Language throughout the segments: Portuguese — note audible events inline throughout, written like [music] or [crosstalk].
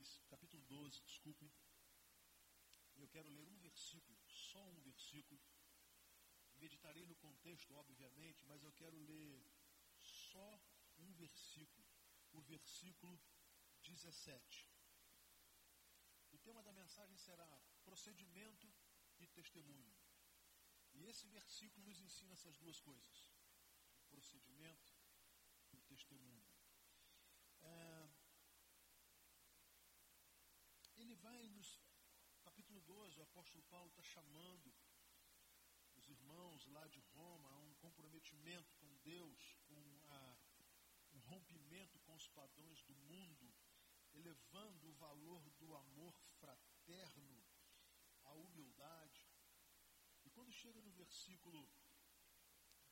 16, capítulo 12, desculpem. Eu quero ler um versículo, só um versículo. Meditarei no contexto, obviamente, mas eu quero ler só um versículo, o versículo 17. O tema da mensagem será procedimento e testemunho. E esse versículo nos ensina essas duas coisas: o procedimento e o testemunho. É, ele vai nos. Capítulo 12, o apóstolo Paulo está chamando os irmãos lá de Roma a um comprometimento com Deus, com a, um rompimento com os padrões do mundo, elevando o valor do amor fraterno, a humildade. E quando chega no versículo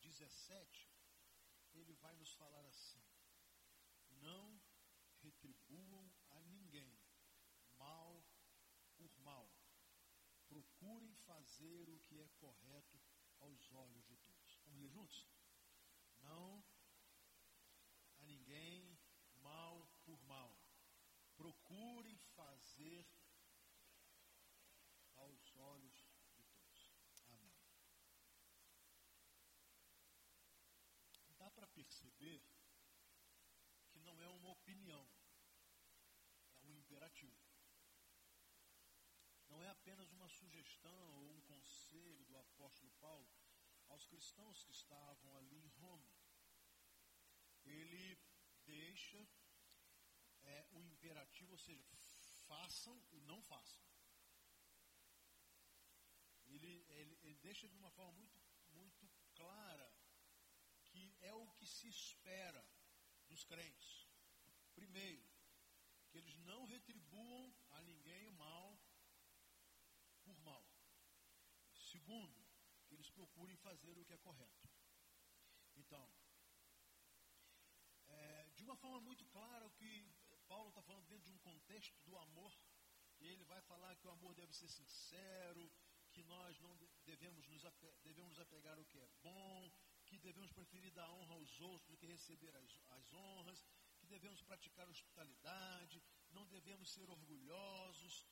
17, ele vai nos falar assim: Não retribuam a ninguém mal por mal. Procurem fazer o que é correto aos olhos de todos. Vamos ler juntos? Não a ninguém mal por mal. Procurem fazer aos olhos de todos. Amém. Dá para perceber que não é uma opinião, é um imperativo. Não é apenas uma sugestão ou um conselho do apóstolo Paulo aos cristãos que estavam ali em Roma. Ele deixa é, o imperativo, ou seja, façam e não façam. Ele, ele, ele deixa de uma forma muito, muito clara que é o que se espera dos crentes. Primeiro, que eles não retribuam a ninguém o mal por mal. Segundo, que eles procurem fazer o que é correto. Então, é, de uma forma muito clara, o que Paulo está falando dentro de um contexto do amor, e ele vai falar que o amor deve ser sincero, que nós não devemos nos, devemos nos apegar ao que é bom, que devemos preferir dar honra aos outros do que receber as, as honras, que devemos praticar hospitalidade, não devemos ser orgulhosos,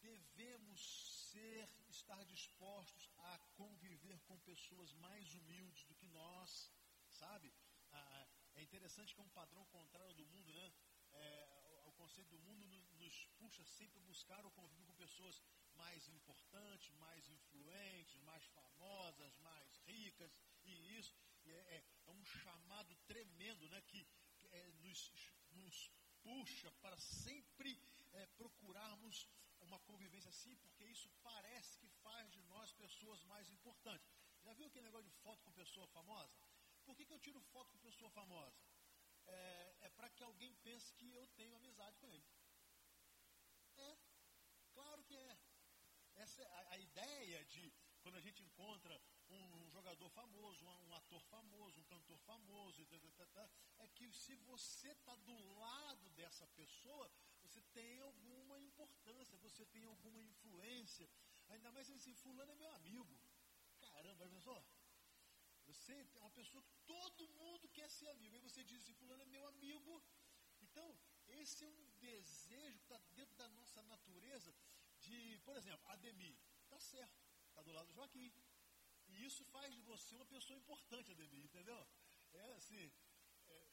devemos ser, estar dispostos a conviver com pessoas mais humildes do que nós, sabe? Ah, é interessante que é um padrão contrário do mundo, né? É, o conceito do mundo nos, nos puxa sempre a buscar o convívio com pessoas mais importantes, mais influentes, mais famosas, mais ricas, e isso é, é, é um chamado tremendo, né? Que, que é, nos, nos puxa para sempre é, procurarmos uma convivência assim, porque isso parece que faz de nós pessoas mais importantes. Já viu aquele negócio de foto com pessoa famosa? Por que, que eu tiro foto com pessoa famosa? É, é para que alguém pense que eu tenho amizade com ele. É, claro que é. Essa é a, a ideia de quando a gente encontra um, um jogador famoso, um, um, ator famoso, um cantor famoso, tá, tá, tá, é que se você está do lado dessa pessoa, você tem alguma importância, você tem alguma influência. Ainda mais assim, fulano é meu amigo. Caramba, só. Você é uma pessoa que todo mundo quer ser amigo. Aí você diz assim, fulano é meu amigo. Então, esse é um desejo que está dentro da nossa natureza de, por exemplo, Ademir. Está certo, está do lado do Joaquim. E isso faz de você uma pessoa importante, Ademir, entendeu? É assim, é,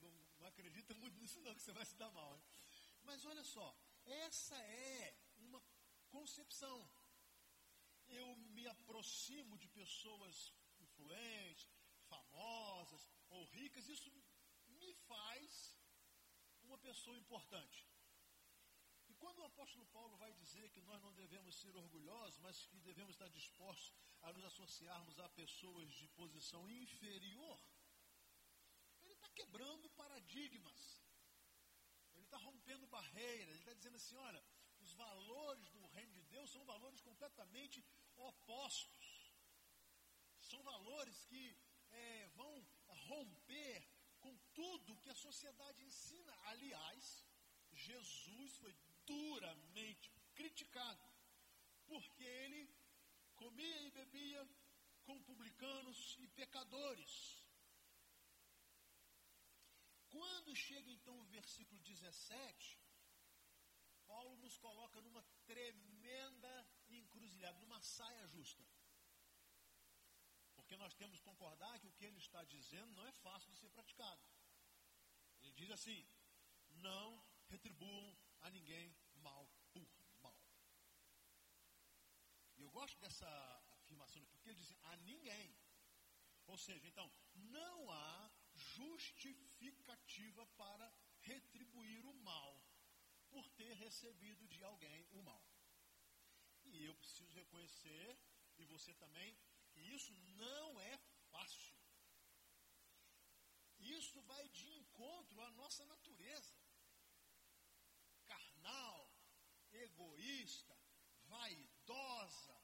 não, não acredita muito nisso não, que você vai se dar mal. Hein? Mas olha só, essa é uma concepção. Eu me aproximo de pessoas influentes, famosas ou ricas, isso me faz uma pessoa importante. E quando o apóstolo Paulo vai dizer que nós não devemos ser orgulhosos, mas que devemos estar dispostos a nos associarmos a pessoas de posição inferior, ele está quebrando paradigmas. Está rompendo barreiras, ele está dizendo assim, olha, os valores do reino de Deus são valores completamente opostos. São valores que é, vão romper com tudo que a sociedade ensina. Aliás, Jesus foi duramente criticado, porque ele comia e bebia com publicanos e pecadores. Quando chega então o versículo 17, Paulo nos coloca numa tremenda encruzilhada, numa saia justa. Porque nós temos que concordar que o que ele está dizendo não é fácil de ser praticado. Ele diz assim: não retribuam a ninguém mal por mal. E eu gosto dessa afirmação, porque ele diz a ninguém. Ou seja, então, não há justificativa para retribuir o mal por ter recebido de alguém o mal. E eu preciso reconhecer, e você também, que isso não é fácil. Isso vai de encontro à nossa natureza. Carnal, egoísta, vaidosa.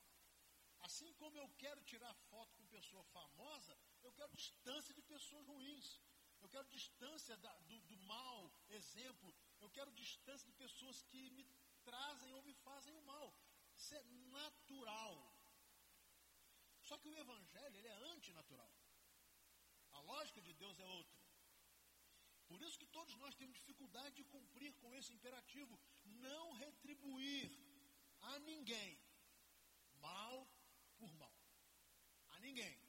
Assim como eu quero tirar foto com pessoa famosa, eu quero distância de pessoas ruins. Eu quero distância da, do, do mal exemplo. Eu quero distância de pessoas que me trazem ou me fazem o mal. Isso é natural. Só que o evangelho ele é antinatural. A lógica de Deus é outra. Por isso que todos nós temos dificuldade de cumprir com esse imperativo, não retribuir a ninguém mal por mal. A ninguém.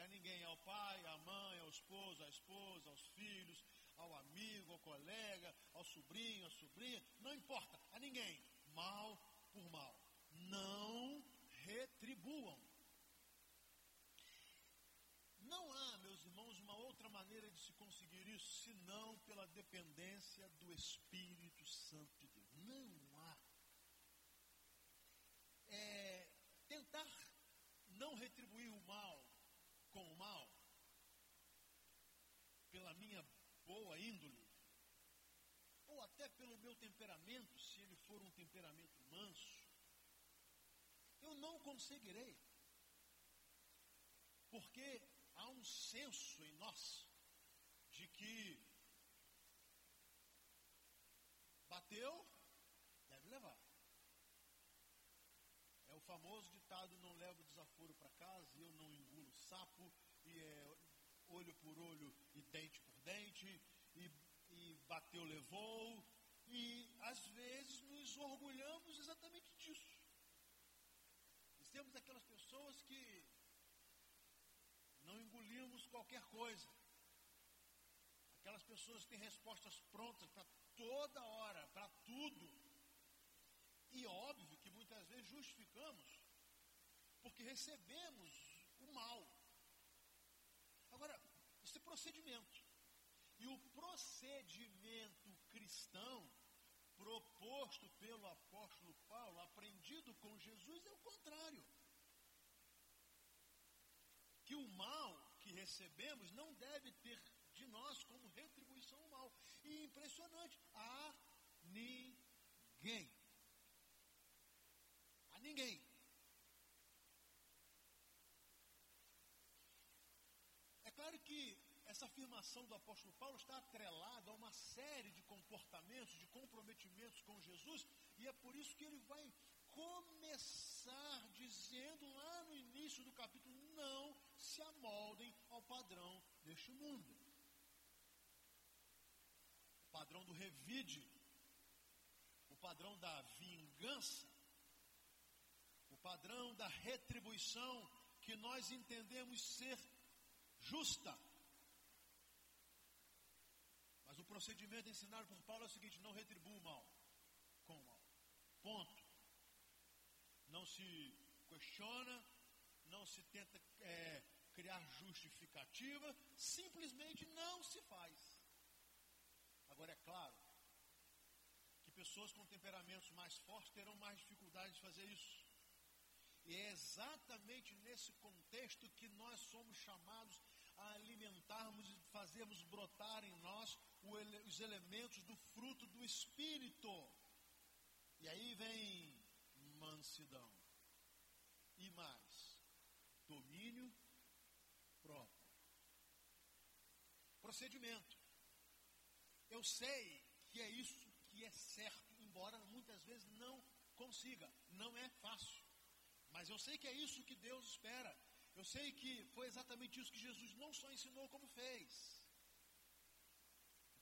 A ninguém, ao pai, à mãe, ao esposo, à esposa, aos filhos, ao amigo, ao colega, ao sobrinho, à sobrinha, não importa, a ninguém, mal por mal. Não retribuam. Não há, meus irmãos, uma outra maneira de se conseguir isso senão pela dependência do Espírito Santo de Deus. Não há. É, tentar não retribuir o mal com o mal, pela minha boa índole, ou até pelo meu temperamento, se ele for um temperamento manso, eu não conseguirei. Porque há um senso em nós de que bateu, deve levar. É o famoso ditado: não levo desaforo para casa, e eu não engulo sapo, e é olho por olho e dente por e, e bateu, levou. E às vezes nos orgulhamos exatamente disso. E temos aquelas pessoas que não engolimos qualquer coisa. Aquelas pessoas que têm respostas prontas para toda hora, para tudo. E óbvio que muitas vezes justificamos, porque recebemos o mal. Agora, esse procedimento. E o procedimento cristão proposto pelo apóstolo Paulo, aprendido com Jesus, é o contrário que o mal que recebemos não deve ter de nós como retribuição o mal. E impressionante, a ninguém. A ninguém. É claro que essa afirmação do apóstolo Paulo está atrelada a uma série de comportamentos, de comprometimentos com Jesus, e é por isso que ele vai começar dizendo lá no início do capítulo: não se amoldem ao padrão deste mundo. O padrão do revide, o padrão da vingança, o padrão da retribuição que nós entendemos ser justa. Mas o procedimento ensinado por Paulo é o seguinte: não retribua o mal com o mal. Ponto. Não se questiona, não se tenta é, criar justificativa, simplesmente não se faz. Agora, é claro que pessoas com temperamentos mais fortes terão mais dificuldade de fazer isso. E é exatamente nesse contexto que nós somos chamados a alimentarmos e fazermos brotar em nós os elementos do fruto do Espírito. E aí vem mansidão. E mais, domínio próprio. Procedimento. Eu sei que é isso que é certo, embora muitas vezes não consiga. Não é fácil. Mas eu sei que é isso que Deus espera. Eu sei que foi exatamente isso que Jesus não só ensinou, como fez.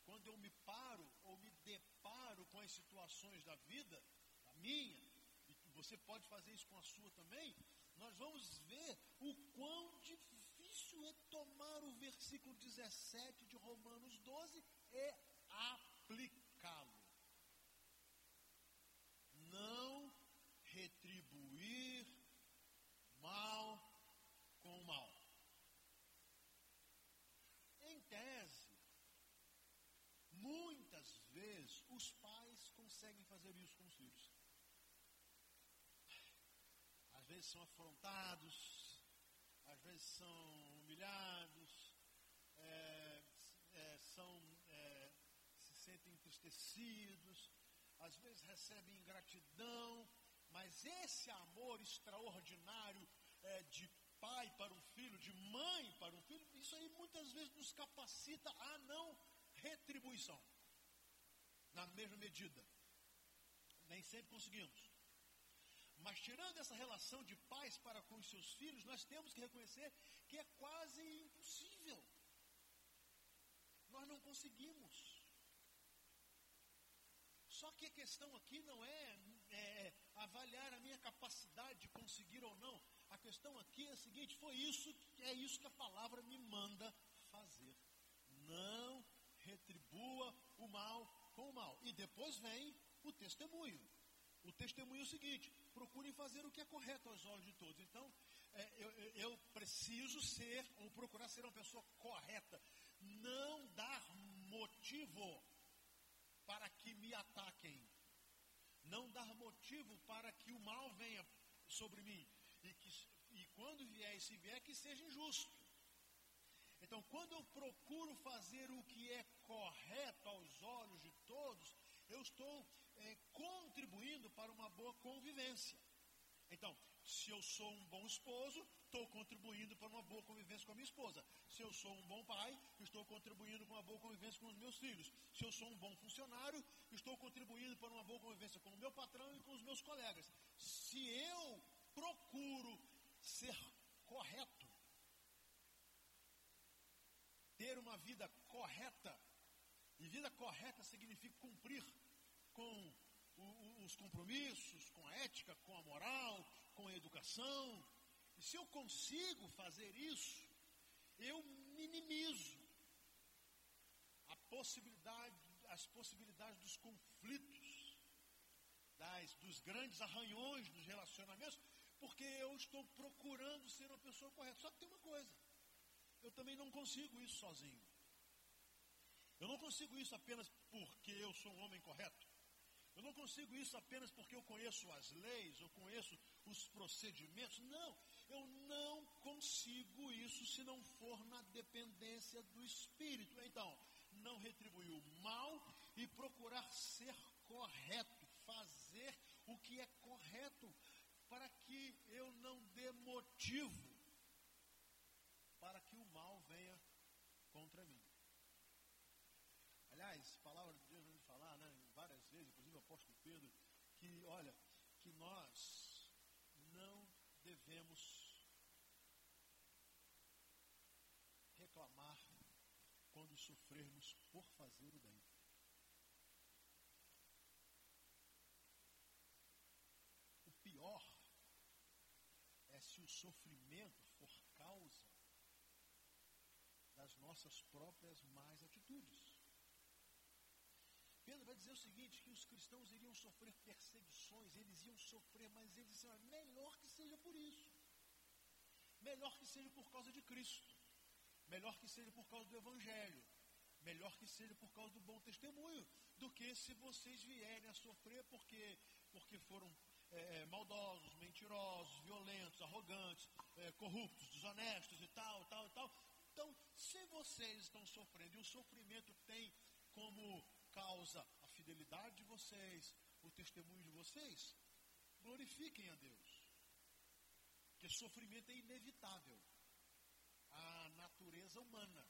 Quando eu me paro ou me deparo com as situações da vida, a minha, e você pode fazer isso com a sua também, nós vamos ver o quão difícil é tomar o versículo 17 de Romanos 12 e aplicá-lo. Não retribuir mal com mal. Em tese, muitas vezes os pais conseguem fazer isso com os filhos. Às vezes são afrontados, às vezes são humilhados, é, é, são, é, se sentem entristecidos, às vezes recebem ingratidão, mas esse amor extraordinário é, de pai para um filho, de mãe para um filho, isso aí muitas vezes nos capacita a não retribuição. Na mesma medida. Nem sempre conseguimos. Mas tirando essa relação de pais para com os seus filhos, nós temos que reconhecer que é quase impossível. Nós não conseguimos. Só que a questão aqui não é, é, avaliar a minha capacidade de conseguir ou não. A questão aqui é a seguinte: foi isso, é isso que a palavra me manda fazer. Não retribua o mal com o mal. E depois vem o testemunho. O testemunho é o seguinte: procurem fazer o que é correto aos olhos de todos. Então, é, eu, eu preciso ser, ou procurar ser uma pessoa correta. Não dar motivo para que me ataquem. Não dar motivo para que o mal venha sobre mim. E, que, e quando vier, e se vier, que seja injusto. Então, quando eu procuro fazer o que é correto aos olhos de todos, eu estou é, contribuindo para uma boa convivência. Então, se eu sou um bom esposo, estou contribuindo para uma boa convivência com a minha esposa. Se eu sou um bom pai, estou contribuindo para uma boa convivência com os meus filhos. Se eu sou um bom funcionário, estou contribuindo para uma boa convivência com o meu patrão e com os meus colegas. Se eu procuro ser correto, ter uma vida correta, e vida correta significa cumprir com os compromissos, com a ética, com a moral, com a educação. E se eu consigo fazer isso, eu minimizo a possibilidade, as possibilidades dos conflitos, das, dos grandes arranhões dos relacionamentos, porque eu estou procurando ser uma pessoa correta. Só que tem uma coisa: eu também não consigo isso sozinho. Eu não consigo isso apenas porque eu sou um homem correto. Eu não consigo isso apenas porque eu conheço as leis, eu conheço os procedimentos. Não, eu não consigo isso se não for na dependência do Espírito. Então, não retribuir o mal e procurar ser correto, fazer o que é correto, para que eu não dê motivo para que o mal venha contra mim. Aliás, palavra de Deus vai falar, né, várias vezes, inclusive o apóstolo Pedro, que, olha, que nós não devemos reclamar quando sofrermos por fazer o bem. O pior é se o sofrimento for causa das nossas próprias más atitudes. Pedro vai dizer o seguinte: que os cristãos iriam sofrer perseguições, eles iam sofrer, mas eles disseram: melhor que seja por isso, melhor que seja por causa de Cristo, melhor que seja por causa do Evangelho, melhor que seja por causa do bom testemunho, do que se vocês vierem a sofrer porque, porque foram é, maldosos, mentirosos, violentos, arrogantes, é, corruptos, desonestos e tal, tal tal. Então, se vocês estão sofrendo e o sofrimento tem como causa a fidelidade de vocês, o testemunho de vocês, glorifiquem a Deus. Porque sofrimento é inevitável. A natureza humana.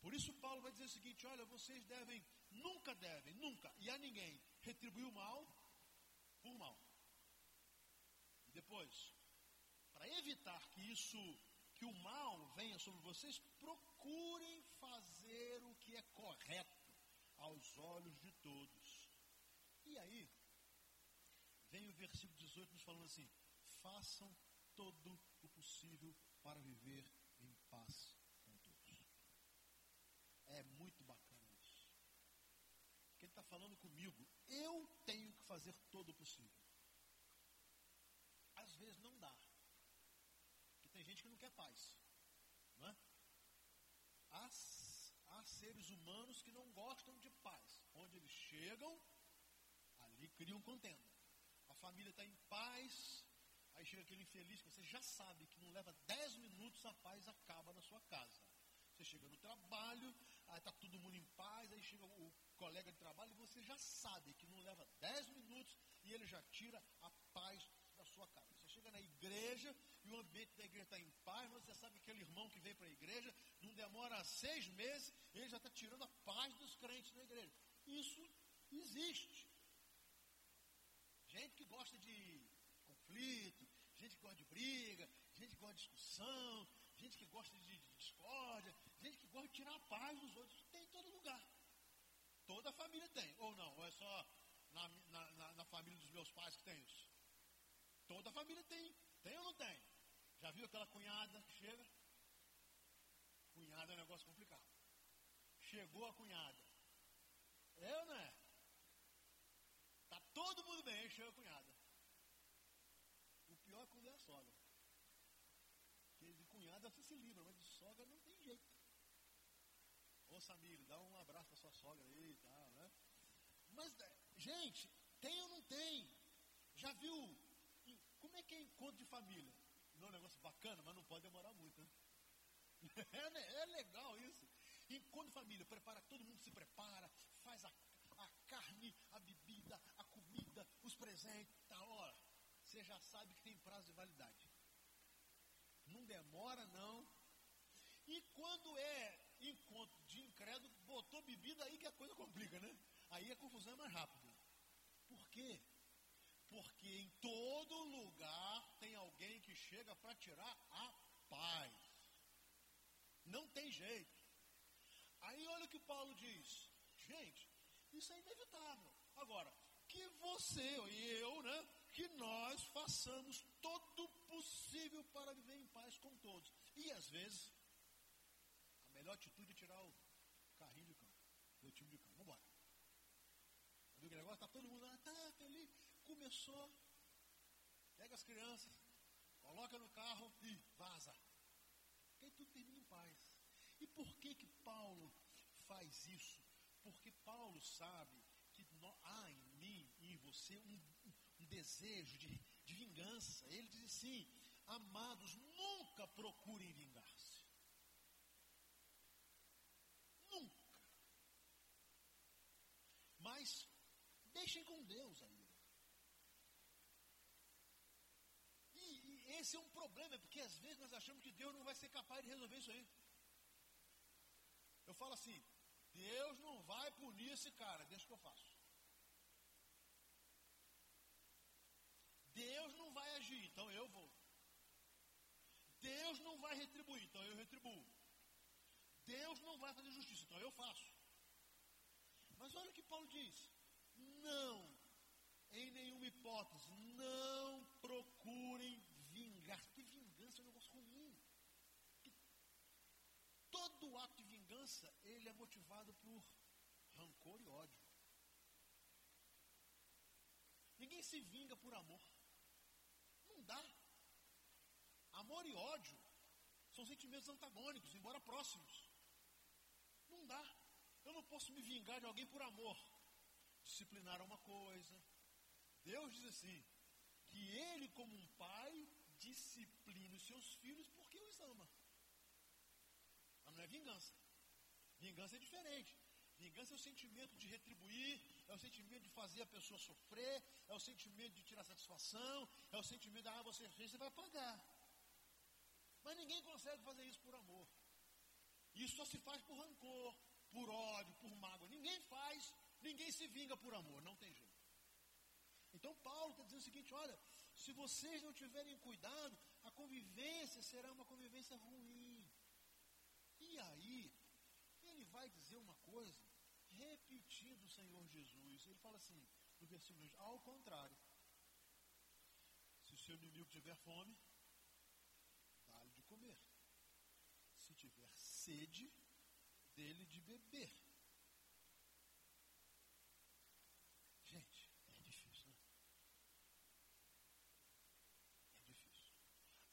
Por isso Paulo vai dizer o seguinte: olha, vocês devem, nunca devem, nunca, e a ninguém, retribuir o mal por mal. E depois, para evitar que isso, que o mal venha sobre vocês, procurem fazer o que é correto aos olhos de todos. E aí, vem o versículo 18 nos falando assim: façam todo o possível para viver em paz com todos. É muito bacana isso. Porque ele está falando comigo, eu tenho que fazer todo o possível. Às vezes não dá. Porque tem gente que não quer paz. Não é? Há seres humanos que não gostam de paz. Onde eles chegam, ali criam contenda. A família está em paz, Aí chega aquele infeliz que você já sabe que não leva 10 minutos a paz acaba na sua casa. Você chega no trabalho, aí está todo mundo em paz, aí chega o colega de trabalho e você já sabe que não leva 10 minutos e ele já tira a paz da sua casa. Você chega na igreja e o ambiente da igreja está em paz, você sabe que aquele irmão que veio para a igreja não demora seis meses, ele já está tirando a paz dos crentes na igreja. Isso existe. Gente que gosta de conflito, gente que gosta de briga, gente que gosta de discussão, gente que gosta de, discórdia, gente que gosta de tirar a paz dos outros. Tem em todo lugar. Toda família tem, ou não? Ou é só na, na, na família dos meus pais que tem isso? Toda família tem. Tem ou não tem? Já viu aquela cunhada que chega? Cunhada é um negócio complicado. Chegou a cunhada. É ou não é? Tá todo mundo bem, chega a cunhada pior é quando é a sogra. Porque de cunhada você se livra, mas de sogra não tem jeito. Ô Samir, dá um abraço para sua sogra aí e tal, né? Mas, é, gente, tem ou não tem? Já viu? Como é que é encontro de família? Não é um negócio bacana, mas não pode demorar muito, né? [laughs] É, né? é legal isso. Encontro de família, prepara, todo mundo se prepara, faz a, a carne, a bebida, a comida, os presentes, tá, hora você já sabe que tem prazo de validade. Não demora, não. E quando é encontro de incrédulo, botou bebida aí que a coisa complica, né? Aí a confusão é mais rápida. Por quê? Porque em todo lugar tem alguém que chega para tirar a paz. Não tem jeito. Aí olha o que Paulo diz. Gente, isso é inevitável. Agora, que você e eu, né, que nós façamos todo o possível para viver em paz com todos. E às vezes, a melhor atitude é tirar o carrinho de campo, do time de campo. Vamos embora. Viu negócio? Está todo mundo lá, tá feliz. Começou, pega as crianças, coloca no carro e vaza. Porque tudo termina em paz. E por que que Paulo faz isso? Porque Paulo sabe que há em mim e em você um desejo de, de vingança. Ele diz assim: amados, nunca procurem vingar-se. Nunca. Mas deixem com Deus aí. E, e esse é um problema, porque às vezes nós achamos que Deus não vai ser capaz de resolver isso aí. Eu falo assim, Deus não vai punir esse cara, deixa que eu faço. Deus não vai agir, então eu vou. Deus não vai retribuir, então eu retribuo. Deus não vai fazer justiça, então eu faço. Mas olha o que Paulo diz: não, em nenhuma hipótese, não procurem vingar. Que vingança é um negócio ruim. Que todo ato de vingança, ele é motivado por rancor e ódio. Ninguém se vinga por amor dá. Amor e ódio são sentimentos antagônicos, embora próximos. Não dá. Eu não posso me vingar de alguém por amor. Disciplinar uma coisa. Deus diz assim: que Ele, como um pai, disciplina os seus filhos porque os ama. Não é vingança. Vingança é diferente. Vingança é o sentimento de retribuir, é o sentimento de fazer a pessoa sofrer, é o sentimento de tirar satisfação, é o sentimento de, ah, você fez, você vai pagar. Mas ninguém consegue fazer isso por amor. Isso só se faz por rancor, por ódio, por mágoa. Ninguém faz, ninguém se vinga por amor, não tem jeito. Então Paulo está dizendo o seguinte: olha, se vocês não tiverem cuidado, a convivência será uma convivência ruim. E aí, ele vai dizer uma coisa pertinho do Senhor Jesus. Ele fala assim, no versículo 2, ao contrário, se o seu inimigo tiver fome, dá-lhe de comer. Se tiver sede, dele de beber. Gente, é difícil, né? É difícil.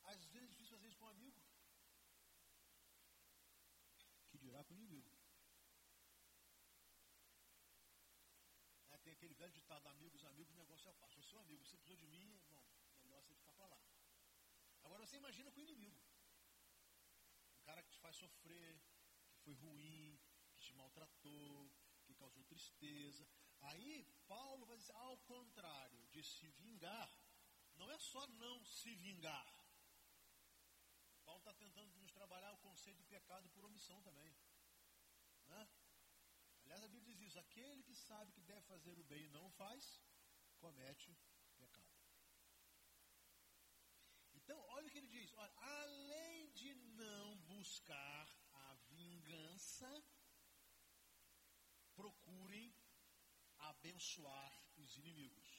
Às vezes é difícil fazer isso com um amigo. Que dirá com o inimigo. É, tem aquele velho ditado, amigos, amigos, negócio é sou amigo, você precisou de mim, irmão, melhor você ficar para lá. Agora você imagina com o inimigo. Um cara que te faz sofrer, que foi ruim, que te maltratou, que causou tristeza. Aí Paulo vai dizer, ao contrário de se vingar, não é só não se vingar. Paulo está tentando nos trabalhar o conceito de pecado por omissão também. Né? Aliás, a Bíblia diz isso: aquele que sabe que deve fazer o bem e não faz, comete pecado. Então, olha o que ele diz: olha, além de não buscar a vingança, procurem abençoar os inimigos.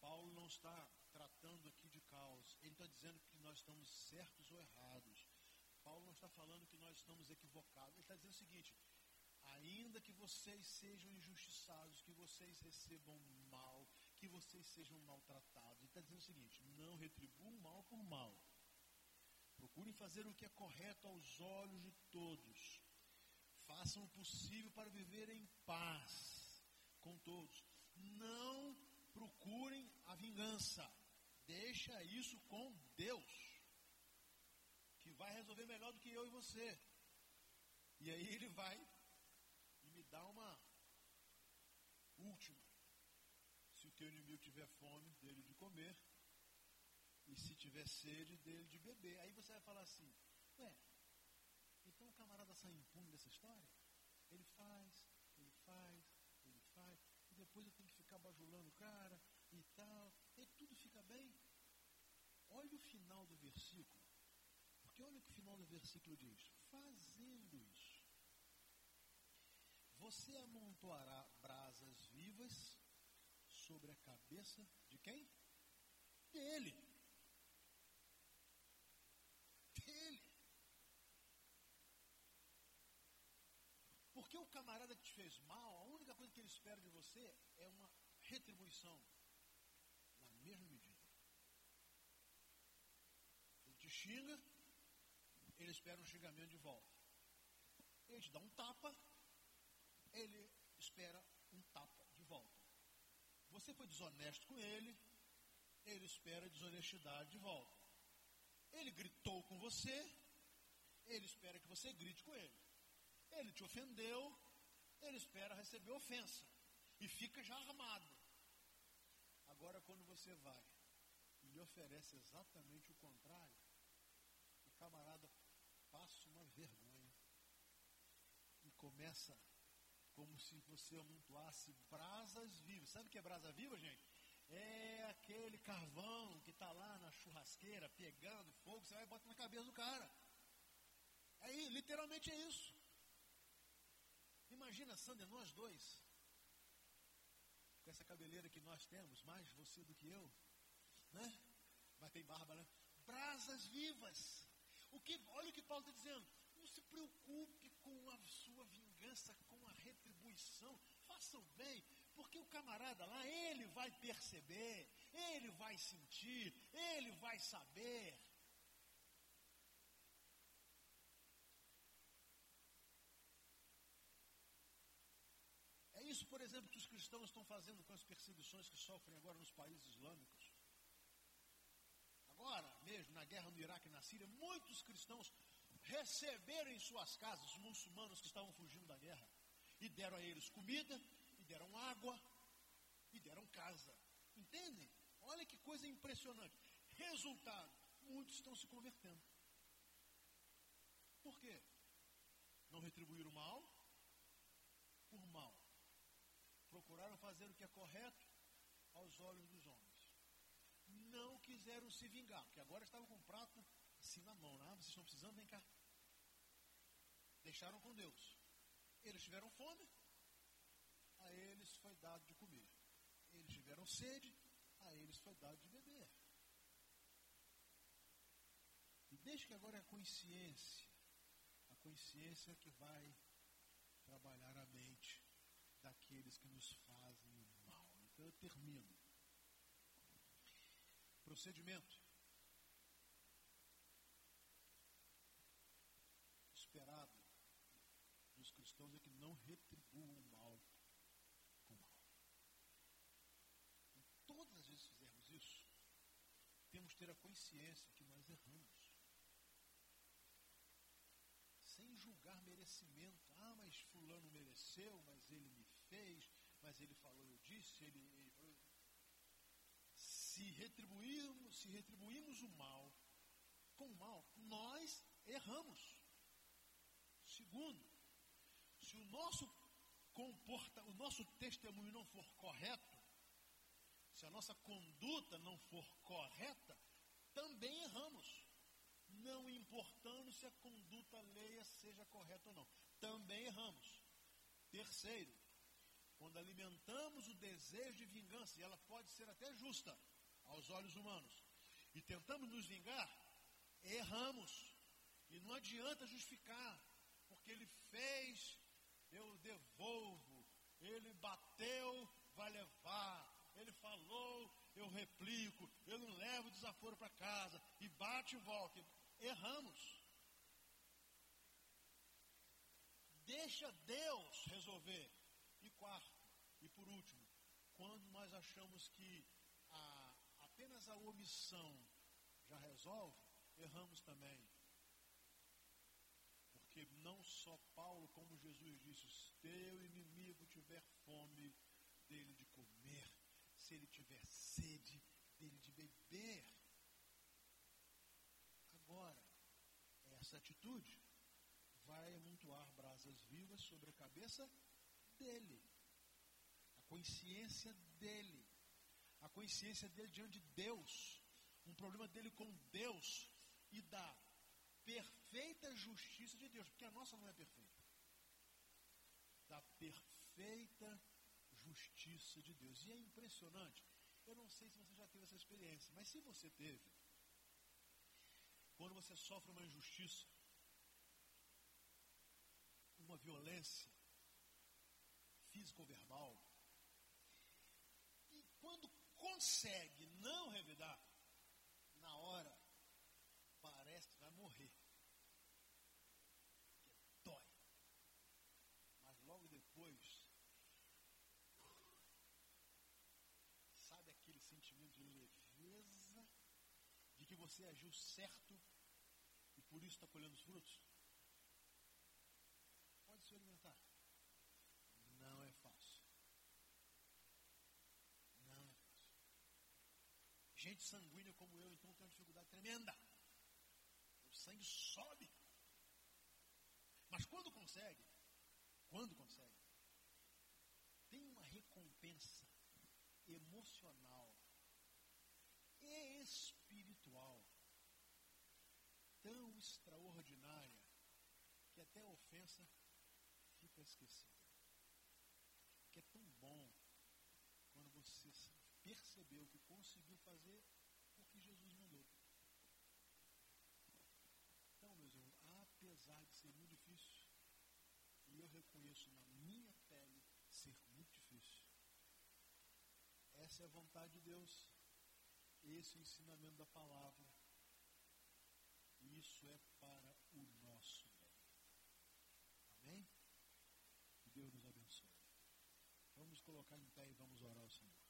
Paulo não está tratando aqui de causa, ele está dizendo que nós estamos certos ou errados. Paulo não está falando que nós estamos equivocados, ele está dizendo o seguinte: ainda que vocês sejam injustiçados, que vocês recebam mal, que vocês sejam maltratados, ele está dizendo o seguinte: não retribuam mal por mal. Procurem fazer o que é correto aos olhos de todos. Façam o possível para viver em paz com todos. Não procurem a vingança. Deixa isso com Deus, que vai resolver melhor do que eu e você. E aí ele vai dá uma última. Se o teu inimigo tiver fome, dele de comer. E se tiver sede, dele de beber. Aí você vai falar assim, ué, então o camarada sai impune dessa história? Ele faz, ele faz, ele faz, e depois eu tenho que ficar bajulando o cara e tal, e tudo fica bem. Olha o final do versículo, porque olha o que o final do versículo diz: fazendo isso, você amontoará brasas vivas sobre a cabeça de quem? Dele. Dele. Porque o camarada que te fez mal, a única coisa que ele espera de você é uma retribuição na mesma medida. Ele te xinga, ele espera um xingamento de volta. Ele te dá um tapa, ele espera um tapa de volta. Você foi desonesto com ele, ele espera desonestidade de volta. Ele gritou com você, ele espera que você grite com ele. Ele te ofendeu, ele espera receber ofensa. E fica já armado. Agora, quando você vai e lhe oferece exatamente o contrário, o camarada passa uma vergonha e começa como se você amontoasse brasas vivas. Sabe o que é brasa viva, gente? É aquele carvão que está lá na churrasqueira pegando fogo, você vai e bota na cabeça do cara. Aí, literalmente é isso. Imagina, Sander, nós dois, com essa cabeleira que nós temos, mais você do que eu, né? Mas tem barba, né? Brasas vivas. O que, olha o que Paulo está dizendo. Não se preocupe com a sua vingança, com a retribuição. Faça o bem, porque o camarada lá, ele vai perceber, ele vai sentir, ele vai saber. É isso, por exemplo, que os cristãos estão fazendo com as perseguições que sofrem agora nos países islâmicos. Agora, mesmo na guerra no Iraque e na Síria, muitos cristãos receberam em suas casas os muçulmanos que estavam fugindo da guerra e deram a eles comida, e deram água, e deram casa. Entendem? Olha que coisa impressionante. Resultado: muitos estão se convertendo. Por quê? Não retribuíram mal por mal. Procuraram fazer o que é correto aos olhos dos homens. Não quiseram se vingar, porque agora estavam com prato assim na mão. Ah, vocês estão precisando, vem cá. Deixaram com Deus. Eles tiveram fome. dado de comer. Eles tiveram sede, a eles foi dado de beber. E deixe que agora é a consciência, a consciência que vai trabalhar a mente daqueles que nos fazem mal. Então eu termino. Procedimento. Esperado dos cristãos é que não retribuam o mal com mal. E todas as vezes que fizermos isso, temos que ter a consciência que nós erramos. Sem julgar merecimento. Ah, mas fulano mereceu, mas ele me fez, mas ele falou, eu disse, ele, ele falou. Se retribuirmos, se retribuirmos o mal com o mal, nós erramos. Segundo, se o nosso comporta, o nosso testemunho não for correto, se a nossa conduta não for correta, também erramos. Não importando se a conduta alheia seja correta ou não. Também erramos. Terceiro, quando alimentamos o desejo de vingança, e ela pode ser até justa aos olhos humanos, e tentamos nos vingar, erramos. E não adianta justificar, porque ele fez, eu devolvo. Ele bateu, vai levar. Ele falou, eu replico. Eu não levo desaforo para casa. E bate e volta. Erramos. Deixa Deus resolver. E quarto, e por último, quando nós achamos que a, apenas a omissão já resolve, erramos também. Porque não só Paulo, como Jesus disse, se teu inimigo tiver fome, dele de comer, se ele tiver sede, dele de beber. Agora, essa atitude vai amontoar brasas vivas sobre a cabeça dele. A consciência dele. A consciência dele diante de Deus. Um problema dele com Deus e da perfeita justiça de Deus, porque a nossa não é perfeita. Da perfeita justiça de Deus. E é impressionante. Eu não sei se você já teve essa experiência, mas se você teve, quando você sofre uma injustiça, uma violência física ou verbal, e quando consegue não revidar, na hora parece que vai morrer. Que dói. Mas logo depois, sabe aquele sentimento de leveza, de que você agiu certo e por isso está colhendo os frutos? Pode se alimentar. Não é fácil. Não é fácil. Gente sanguínea como eu, então, tem uma dificuldade tremenda. O sangue sobe. Mas quando consegue, quando consegue, tem uma recompensa emocional espiritual tão extraordinária que até a ofensa fica esquecida. Que é tão bom quando você percebeu que conseguiu fazer o que Jesus mandou. Então, meus irmãos, apesar de ser muito difícil, e eu reconheço na minha pele ser muito difícil, essa é a vontade de Deus, esse é o ensinamento da palavra, isso é para o nosso bem. Amém? Que Deus nos abençoe. Vamos colocar em pé e vamos orar ao Senhor.